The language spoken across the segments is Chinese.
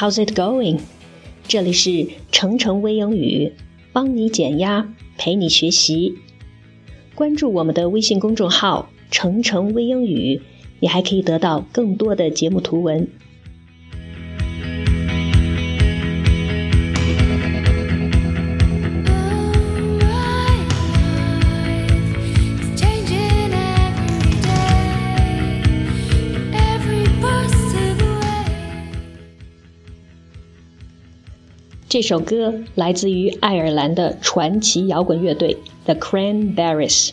How's it going？这里是程程微英语，帮你减压，陪你学习。关注我们的微信公众号“程程微英语”，你还可以得到更多的节目图文。这首歌来自于爱尔兰的传奇摇滚乐队 The Cranberries。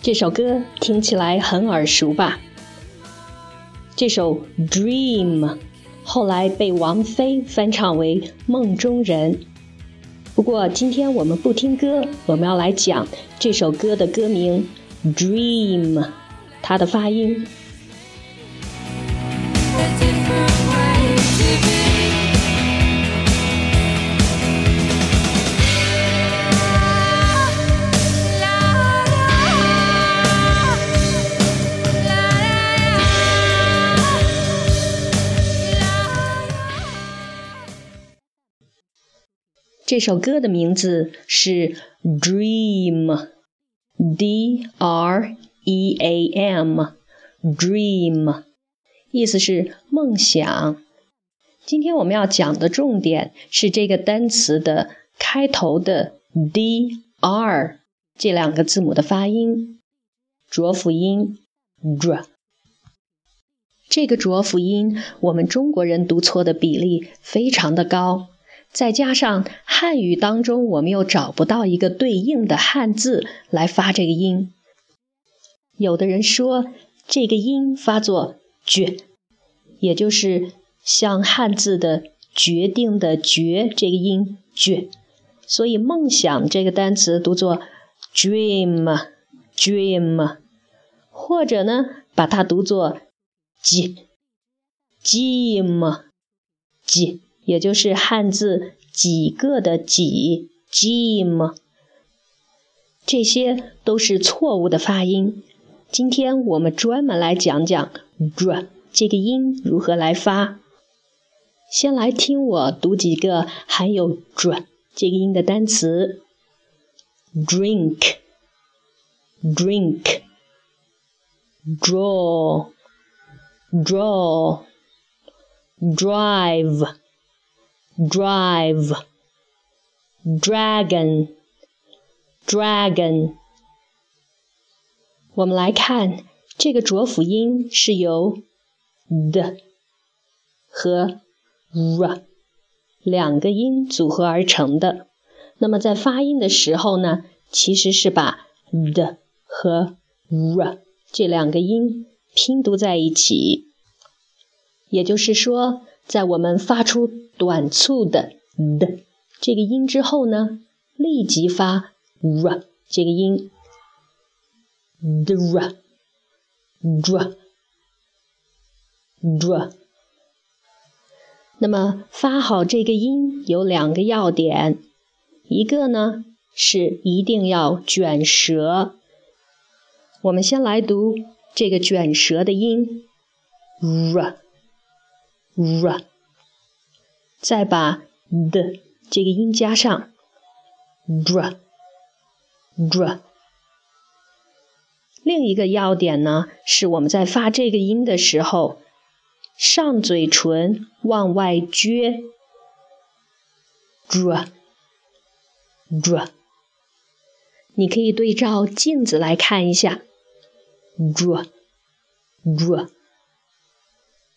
这首歌听起来很耳熟吧？这首《Dream》后来被王菲翻唱为《梦中人》。不过今天我们不听歌，我们要来讲这首歌的歌名《Dream》，它的发音。这首歌的名字是《Dream》，D R E A M，Dream，意思是梦想。今天我们要讲的重点是这个单词的开头的 D R 这两个字母的发音，浊辅音 dr。这个浊辅音，我们中国人读错的比例非常的高。再加上汉语当中，我们又找不到一个对应的汉字来发这个音。有的人说这个音发作“决”，也就是像汉字的“决定”的“决”这个音“决”，所以梦想这个单词读作 “dream”，“dream”，或者呢把它读作 “j”，“jim”，“j”。也就是汉字几个的几，Jim，这些都是错误的发音。今天我们专门来讲讲 “dr” 这个音如何来发。先来听我读几个含有 “dr” 这个音的单词：drink、drink、draw、draw。drive, Drive, dragon, dragon。我们来看这个浊辅音是由 d 和 r 两个音组合而成的。那么在发音的时候呢，其实是把 d 和 r 这两个音拼读在一起。也就是说，在我们发出短促的的这个音之后呢，立即发 r 这个音，dr dr dr。那么发好这个音有两个要点，一个呢是一定要卷舌。我们先来读这个卷舌的音，r r。再把的这个音加上，dr，dr。另一个要点呢，是我们在发这个音的时候，上嘴唇往外撅，dr，dr。你可以对照镜子来看一下，dr，dr。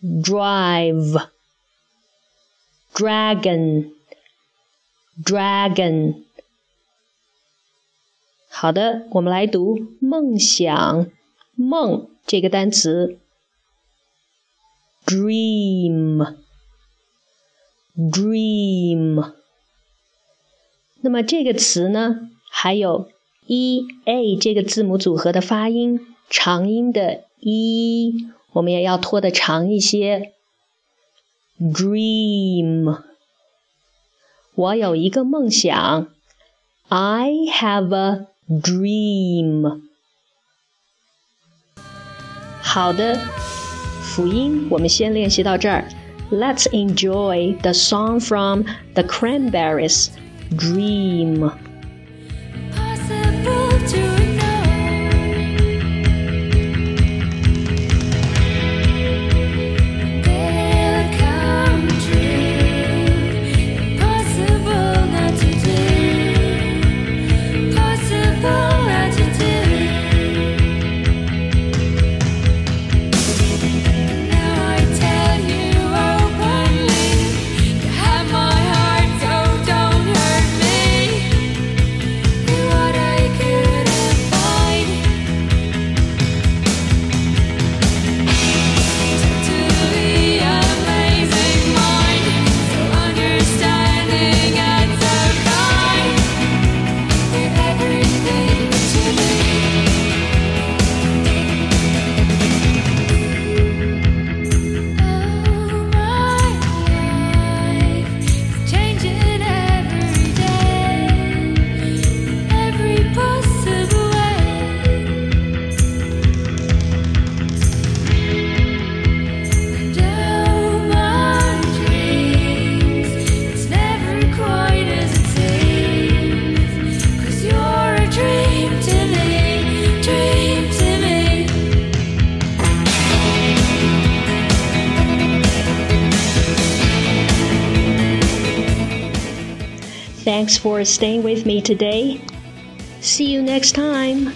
Drive, dragon, dragon。好的，我们来读梦想。梦这个单词，dream，dream。那么这个词呢，还有 e a 这个字母组合的发音，长音的 e，我们也要拖得长一些。dream，我有一个梦想。I have a dream。好的，辅音我们先练习到这儿。Let's enjoy the song from the Cranberries. dream. Thanks for staying with me today. See you next time.